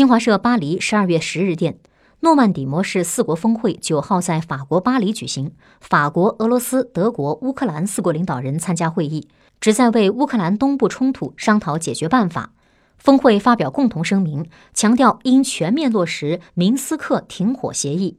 新华社巴黎十二月十日电诺曼底模式四国峰会九号在法国巴黎举行法国俄罗斯德国乌克兰四国领导人参加会议旨在为乌克兰东部冲突商讨解决办法。峰会发表共同声明强调应全面落实明斯克停火协议。